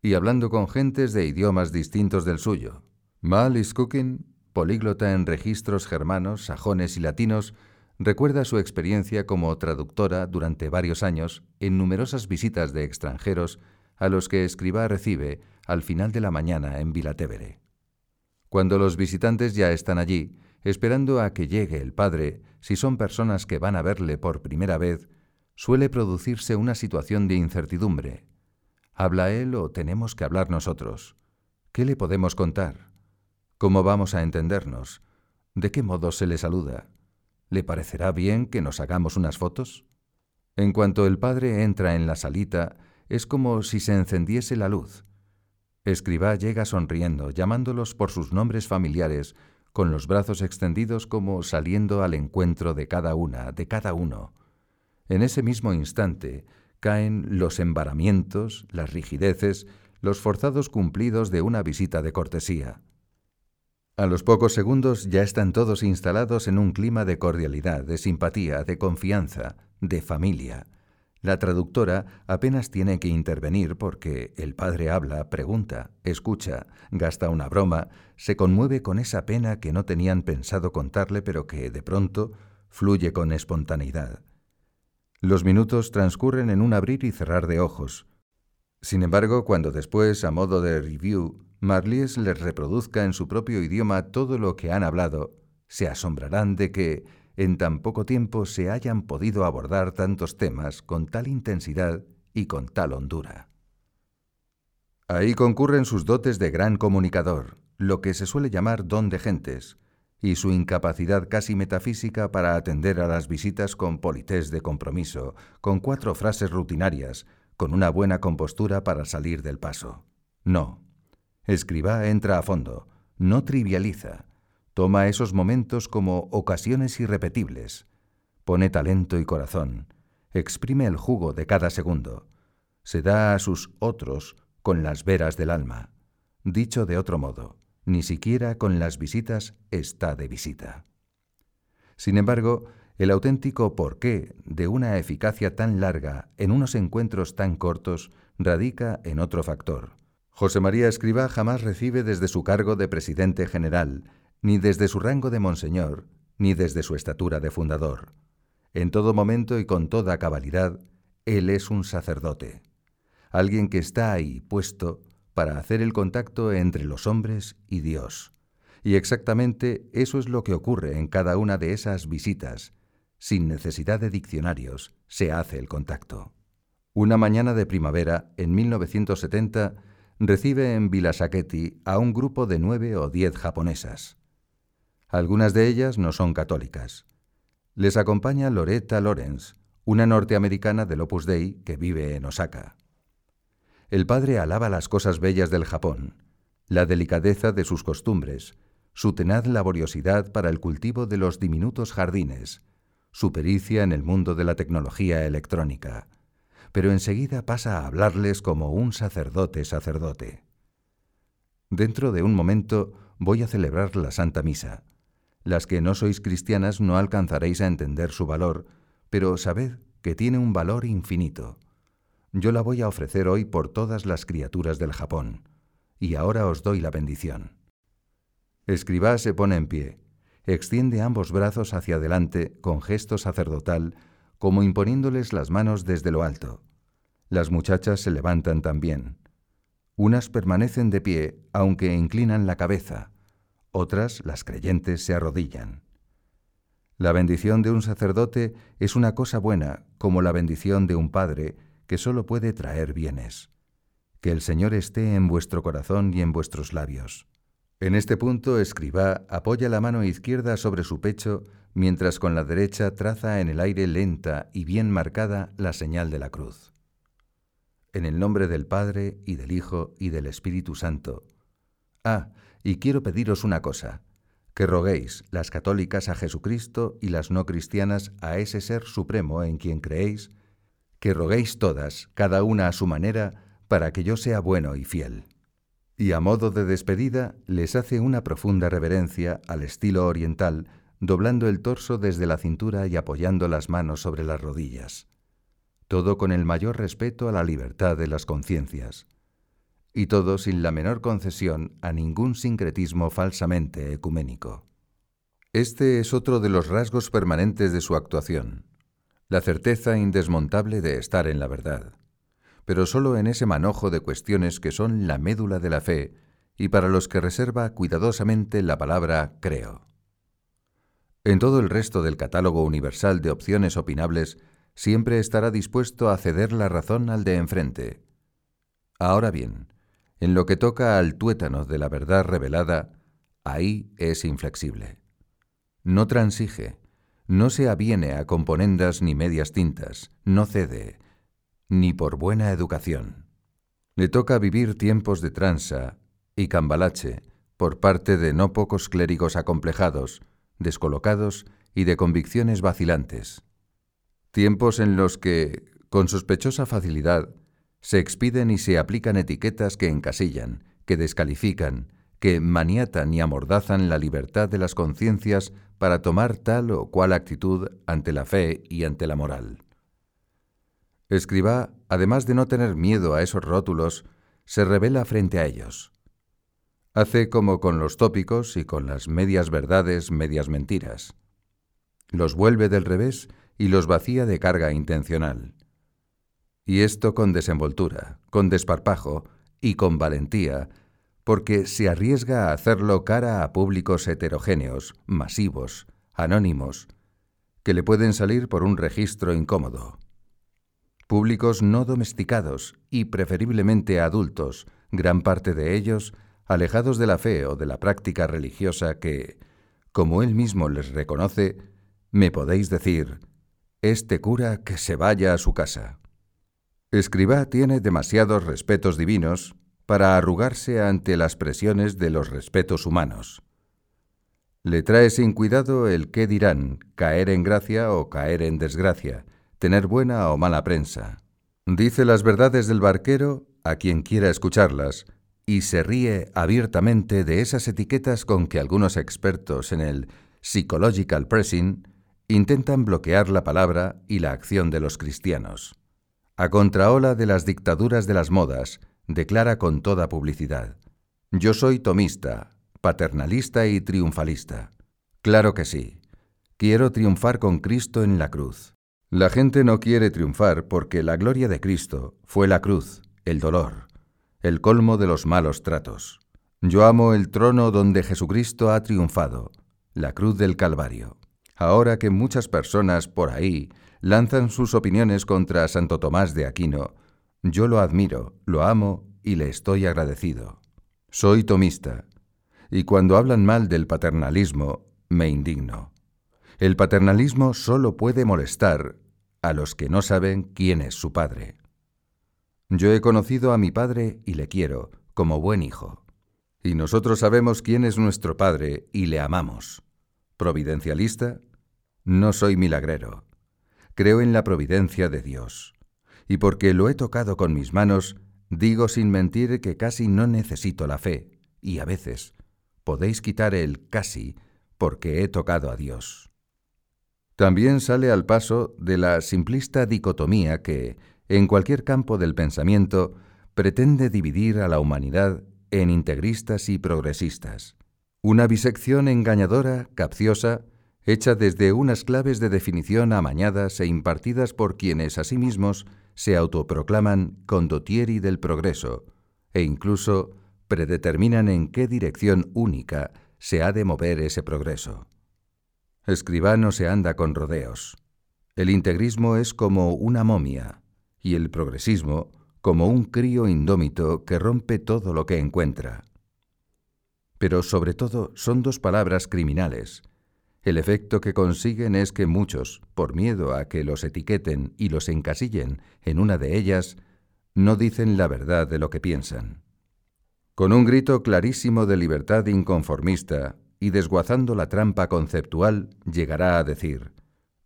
y hablando con gentes de idiomas distintos del suyo. Mal Cooking, políglota en registros germanos, sajones y latinos, recuerda su experiencia como traductora durante varios años en numerosas visitas de extranjeros a los que Escribá recibe al final de la mañana en Vilatevere. Cuando los visitantes ya están allí, esperando a que llegue el padre, si son personas que van a verle por primera vez, suele producirse una situación de incertidumbre. ¿Habla él o tenemos que hablar nosotros? ¿Qué le podemos contar? ¿Cómo vamos a entendernos? ¿De qué modo se le saluda? ¿Le parecerá bien que nos hagamos unas fotos? En cuanto el padre entra en la salita, es como si se encendiese la luz. Escribá llega sonriendo, llamándolos por sus nombres familiares, con los brazos extendidos como saliendo al encuentro de cada una, de cada uno. En ese mismo instante caen los embaramientos, las rigideces, los forzados cumplidos de una visita de cortesía. A los pocos segundos ya están todos instalados en un clima de cordialidad, de simpatía, de confianza, de familia. La traductora apenas tiene que intervenir porque el padre habla, pregunta, escucha, gasta una broma, se conmueve con esa pena que no tenían pensado contarle pero que, de pronto, fluye con espontaneidad. Los minutos transcurren en un abrir y cerrar de ojos. Sin embargo, cuando después, a modo de review, Marlies les reproduzca en su propio idioma todo lo que han hablado, se asombrarán de que, en tan poco tiempo se hayan podido abordar tantos temas con tal intensidad y con tal hondura. Ahí concurren sus dotes de gran comunicador, lo que se suele llamar don de gentes, y su incapacidad casi metafísica para atender a las visitas con polités de compromiso, con cuatro frases rutinarias, con una buena compostura para salir del paso. No. Escribá entra a fondo, no trivializa, toma esos momentos como ocasiones irrepetibles, pone talento y corazón, exprime el jugo de cada segundo, se da a sus otros con las veras del alma. Dicho de otro modo, ni siquiera con las visitas está de visita. Sin embargo, el auténtico porqué de una eficacia tan larga en unos encuentros tan cortos radica en otro factor. José María Escribá jamás recibe desde su cargo de presidente general, ni desde su rango de monseñor, ni desde su estatura de fundador. En todo momento y con toda cabalidad, él es un sacerdote, alguien que está ahí puesto para hacer el contacto entre los hombres y Dios. Y exactamente eso es lo que ocurre en cada una de esas visitas. Sin necesidad de diccionarios, se hace el contacto. Una mañana de primavera, en 1970, recibe en Vilasaketi a un grupo de nueve o diez japonesas. Algunas de ellas no son católicas. Les acompaña Loretta Lawrence, una norteamericana del Opus Dei que vive en Osaka. El padre alaba las cosas bellas del Japón, la delicadeza de sus costumbres, su tenaz laboriosidad para el cultivo de los diminutos jardines, su pericia en el mundo de la tecnología electrónica, pero enseguida pasa a hablarles como un sacerdote sacerdote. Dentro de un momento voy a celebrar la Santa Misa. Las que no sois cristianas no alcanzaréis a entender su valor, pero sabed que tiene un valor infinito. Yo la voy a ofrecer hoy por todas las criaturas del Japón, y ahora os doy la bendición. Escribá se pone en pie, extiende ambos brazos hacia adelante con gesto sacerdotal, como imponiéndoles las manos desde lo alto. Las muchachas se levantan también. Unas permanecen de pie, aunque inclinan la cabeza, otras, las creyentes, se arrodillan. La bendición de un sacerdote es una cosa buena, como la bendición de un padre, que sólo puede traer bienes. Que el Señor esté en vuestro corazón y en vuestros labios. En este punto, escriba apoya la mano izquierda sobre su pecho, mientras con la derecha traza en el aire lenta y bien marcada la señal de la cruz. En el nombre del Padre, y del Hijo, y del Espíritu Santo. Ah, y quiero pediros una cosa, que roguéis las católicas a Jesucristo y las no cristianas a ese Ser Supremo en quien creéis, que roguéis todas, cada una a su manera, para que yo sea bueno y fiel. Y a modo de despedida les hace una profunda reverencia al estilo oriental, doblando el torso desde la cintura y apoyando las manos sobre las rodillas. Todo con el mayor respeto a la libertad de las conciencias y todo sin la menor concesión a ningún sincretismo falsamente ecuménico. Este es otro de los rasgos permanentes de su actuación, la certeza indesmontable de estar en la verdad, pero sólo en ese manojo de cuestiones que son la médula de la fe y para los que reserva cuidadosamente la palabra creo. En todo el resto del catálogo universal de opciones opinables, siempre estará dispuesto a ceder la razón al de enfrente. Ahora bien, en lo que toca al tuétano de la verdad revelada, ahí es inflexible. No transige, no se aviene a componendas ni medias tintas, no cede, ni por buena educación. Le toca vivir tiempos de transa y cambalache por parte de no pocos clérigos acomplejados, descolocados y de convicciones vacilantes. Tiempos en los que, con sospechosa facilidad, se expiden y se aplican etiquetas que encasillan, que descalifican, que maniatan y amordazan la libertad de las conciencias para tomar tal o cual actitud ante la fe y ante la moral. Escribá, además de no tener miedo a esos rótulos, se revela frente a ellos. Hace como con los tópicos y con las medias verdades, medias mentiras. Los vuelve del revés y los vacía de carga intencional y esto con desenvoltura, con desparpajo y con valentía, porque se arriesga a hacerlo cara a públicos heterogéneos, masivos, anónimos, que le pueden salir por un registro incómodo. Públicos no domesticados y preferiblemente adultos, gran parte de ellos alejados de la fe o de la práctica religiosa que, como él mismo les reconoce, me podéis decir, este cura que se vaya a su casa. Escribá tiene demasiados respetos divinos para arrugarse ante las presiones de los respetos humanos. Le trae sin cuidado el qué dirán, caer en gracia o caer en desgracia, tener buena o mala prensa. Dice las verdades del barquero a quien quiera escucharlas, y se ríe abiertamente de esas etiquetas con que algunos expertos en el psychological pressing intentan bloquear la palabra y la acción de los cristianos. A contraola de las dictaduras de las modas, declara con toda publicidad, Yo soy tomista, paternalista y triunfalista. Claro que sí. Quiero triunfar con Cristo en la cruz. La gente no quiere triunfar porque la gloria de Cristo fue la cruz, el dolor, el colmo de los malos tratos. Yo amo el trono donde Jesucristo ha triunfado, la cruz del Calvario. Ahora que muchas personas por ahí lanzan sus opiniones contra Santo Tomás de Aquino, yo lo admiro, lo amo y le estoy agradecido. Soy tomista, y cuando hablan mal del paternalismo, me indigno. El paternalismo solo puede molestar a los que no saben quién es su padre. Yo he conocido a mi padre y le quiero, como buen hijo. Y nosotros sabemos quién es nuestro padre y le amamos. ¿Providencialista? No soy milagrero. Creo en la providencia de Dios. Y porque lo he tocado con mis manos, digo sin mentir que casi no necesito la fe, y a veces podéis quitar el casi porque he tocado a Dios. También sale al paso de la simplista dicotomía que, en cualquier campo del pensamiento, pretende dividir a la humanidad en integristas y progresistas. Una bisección engañadora, capciosa, hecha desde unas claves de definición amañadas e impartidas por quienes a sí mismos se autoproclaman condottieri del progreso, e incluso predeterminan en qué dirección única se ha de mover ese progreso. Escribano se anda con rodeos. El integrismo es como una momia y el progresismo como un crío indómito que rompe todo lo que encuentra. Pero sobre todo son dos palabras criminales. El efecto que consiguen es que muchos, por miedo a que los etiqueten y los encasillen en una de ellas, no dicen la verdad de lo que piensan. Con un grito clarísimo de libertad inconformista y desguazando la trampa conceptual, llegará a decir,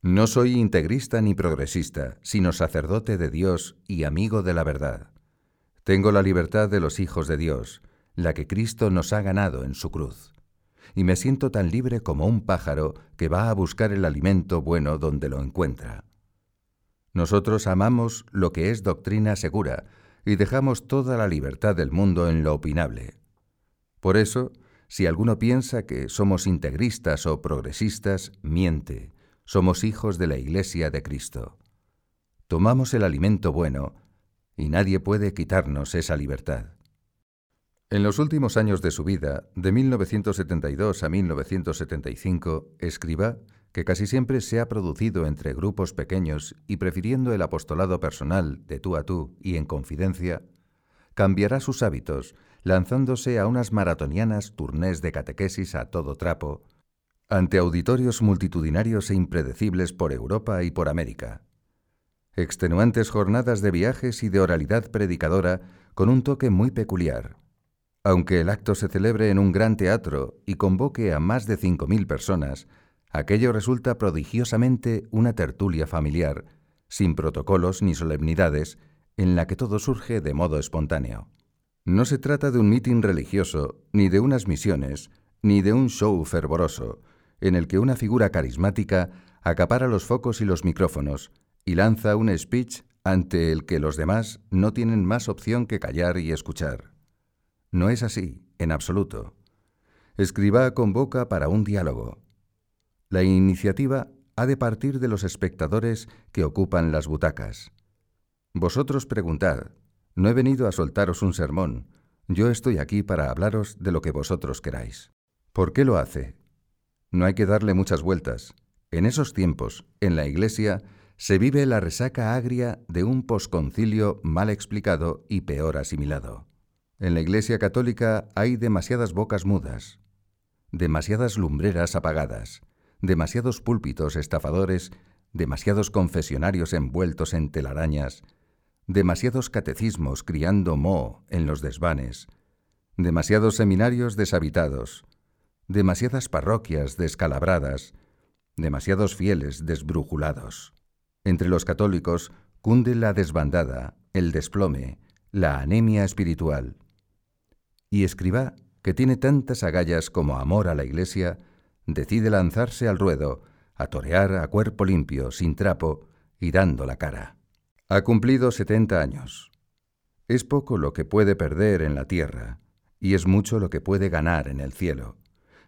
no soy integrista ni progresista, sino sacerdote de Dios y amigo de la verdad. Tengo la libertad de los hijos de Dios, la que Cristo nos ha ganado en su cruz. Y me siento tan libre como un pájaro que va a buscar el alimento bueno donde lo encuentra. Nosotros amamos lo que es doctrina segura, y dejamos toda la libertad del mundo en lo opinable. Por eso, si alguno piensa que somos integristas o progresistas, miente. Somos hijos de la Iglesia de Cristo. Tomamos el alimento bueno y nadie puede quitarnos esa libertad. En los últimos años de su vida, de 1972 a 1975, escriba que casi siempre se ha producido entre grupos pequeños y prefiriendo el apostolado personal de tú a tú y en confidencia, cambiará sus hábitos, lanzándose a unas maratonianas turnés de catequesis a todo trapo, ante auditorios multitudinarios e impredecibles por Europa y por América. Extenuantes jornadas de viajes y de oralidad predicadora con un toque muy peculiar. Aunque el acto se celebre en un gran teatro y convoque a más de 5.000 personas, Aquello resulta prodigiosamente una tertulia familiar, sin protocolos ni solemnidades, en la que todo surge de modo espontáneo. No se trata de un mitin religioso, ni de unas misiones, ni de un show fervoroso, en el que una figura carismática acapara los focos y los micrófonos y lanza un speech ante el que los demás no tienen más opción que callar y escuchar. No es así, en absoluto. Escriba convoca para un diálogo, la iniciativa ha de partir de los espectadores que ocupan las butacas. Vosotros preguntad, no he venido a soltaros un sermón, yo estoy aquí para hablaros de lo que vosotros queráis. ¿Por qué lo hace? No hay que darle muchas vueltas. En esos tiempos, en la Iglesia, se vive la resaca agria de un posconcilio mal explicado y peor asimilado. En la Iglesia católica hay demasiadas bocas mudas, demasiadas lumbreras apagadas, demasiados púlpitos estafadores, demasiados confesionarios envueltos en telarañas, demasiados catecismos criando moho en los desvanes, demasiados seminarios deshabitados, demasiadas parroquias descalabradas, demasiados fieles desbrujulados. Entre los católicos cunde la desbandada, el desplome, la anemia espiritual. Y escriba, que tiene tantas agallas como amor a la Iglesia, decide lanzarse al ruedo, a torear a cuerpo limpio, sin trapo y dando la cara. Ha cumplido setenta años. Es poco lo que puede perder en la tierra, y es mucho lo que puede ganar en el cielo.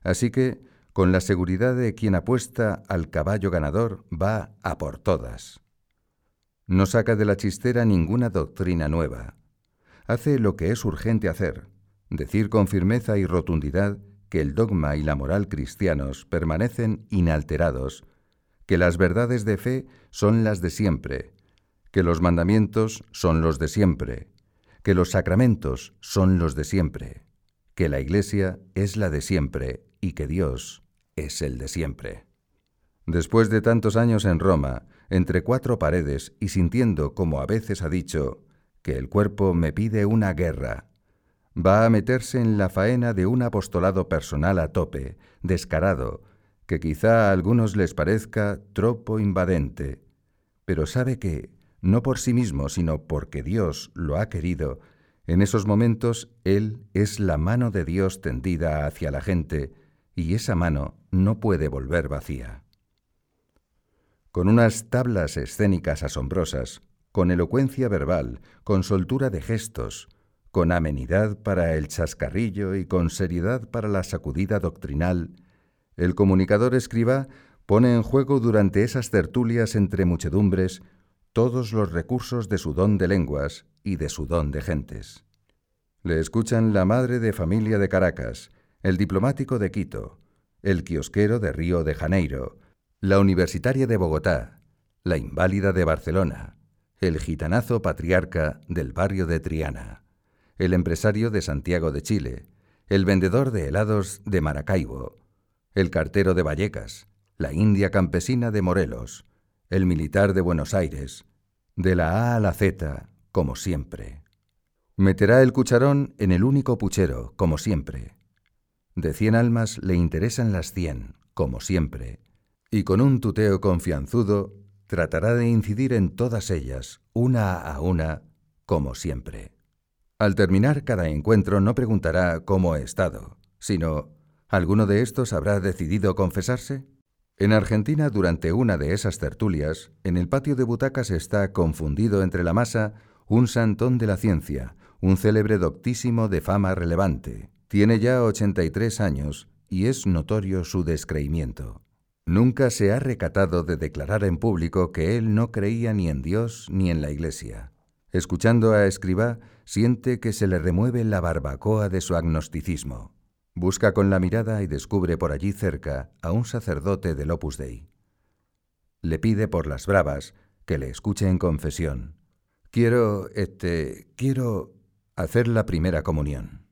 Así que, con la seguridad de quien apuesta al caballo ganador, va a por todas. No saca de la chistera ninguna doctrina nueva. Hace lo que es urgente hacer, decir con firmeza y rotundidad que el dogma y la moral cristianos permanecen inalterados, que las verdades de fe son las de siempre, que los mandamientos son los de siempre, que los sacramentos son los de siempre, que la Iglesia es la de siempre y que Dios es el de siempre. Después de tantos años en Roma, entre cuatro paredes y sintiendo, como a veces ha dicho, que el cuerpo me pide una guerra, va a meterse en la faena de un apostolado personal a tope, descarado, que quizá a algunos les parezca tropo invadente, pero sabe que, no por sí mismo, sino porque Dios lo ha querido, en esos momentos Él es la mano de Dios tendida hacia la gente, y esa mano no puede volver vacía. Con unas tablas escénicas asombrosas, con elocuencia verbal, con soltura de gestos, con amenidad para el chascarrillo y con seriedad para la sacudida doctrinal, el comunicador escriba pone en juego durante esas tertulias entre muchedumbres todos los recursos de su don de lenguas y de su don de gentes. Le escuchan la madre de familia de Caracas, el diplomático de Quito, el kiosquero de Río de Janeiro, la universitaria de Bogotá, la inválida de Barcelona, el gitanazo patriarca del barrio de Triana el empresario de Santiago de Chile, el vendedor de helados de Maracaibo, el cartero de Vallecas, la india campesina de Morelos, el militar de Buenos Aires, de la A a la Z, como siempre. Meterá el cucharón en el único puchero, como siempre. De cien almas le interesan las cien, como siempre, y con un tuteo confianzudo tratará de incidir en todas ellas, una a una, como siempre. Al terminar cada encuentro no preguntará cómo he estado, sino ¿alguno de estos habrá decidido confesarse? En Argentina, durante una de esas tertulias, en el patio de butacas está confundido entre la masa un santón de la ciencia, un célebre doctísimo de fama relevante. Tiene ya 83 años y es notorio su descreimiento. Nunca se ha recatado de declarar en público que él no creía ni en Dios ni en la Iglesia. Escuchando a Escribá, siente que se le remueve la barbacoa de su agnosticismo. Busca con la mirada y descubre por allí cerca a un sacerdote del Opus Dei. Le pide por las bravas que le escuche en confesión. Quiero, este, quiero hacer la primera comunión.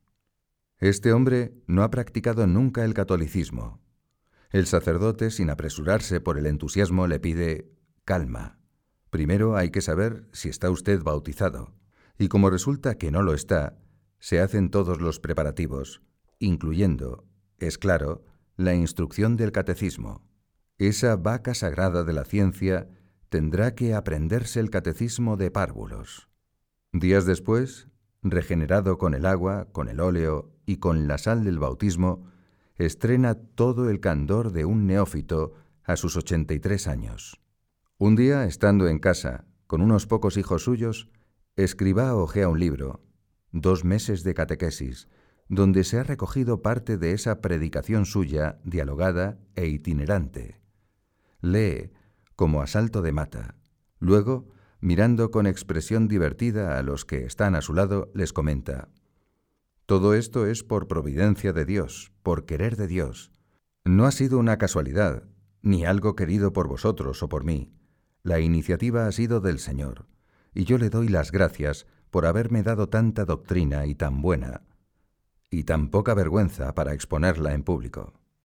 Este hombre no ha practicado nunca el catolicismo. El sacerdote, sin apresurarse por el entusiasmo, le pide calma. Primero hay que saber si está usted bautizado, y como resulta que no lo está, se hacen todos los preparativos, incluyendo, es claro, la instrucción del catecismo. Esa vaca sagrada de la ciencia tendrá que aprenderse el catecismo de párvulos. Días después, regenerado con el agua, con el óleo y con la sal del bautismo, estrena todo el candor de un neófito a sus 83 años. Un día, estando en casa, con unos pocos hijos suyos, escriba ojea un libro, Dos meses de catequesis, donde se ha recogido parte de esa predicación suya, dialogada e itinerante. Lee, como asalto de mata. Luego, mirando con expresión divertida a los que están a su lado, les comenta, Todo esto es por providencia de Dios, por querer de Dios. No ha sido una casualidad, ni algo querido por vosotros o por mí. La iniciativa ha sido del Señor, y yo le doy las gracias por haberme dado tanta doctrina y tan buena, y tan poca vergüenza para exponerla en público.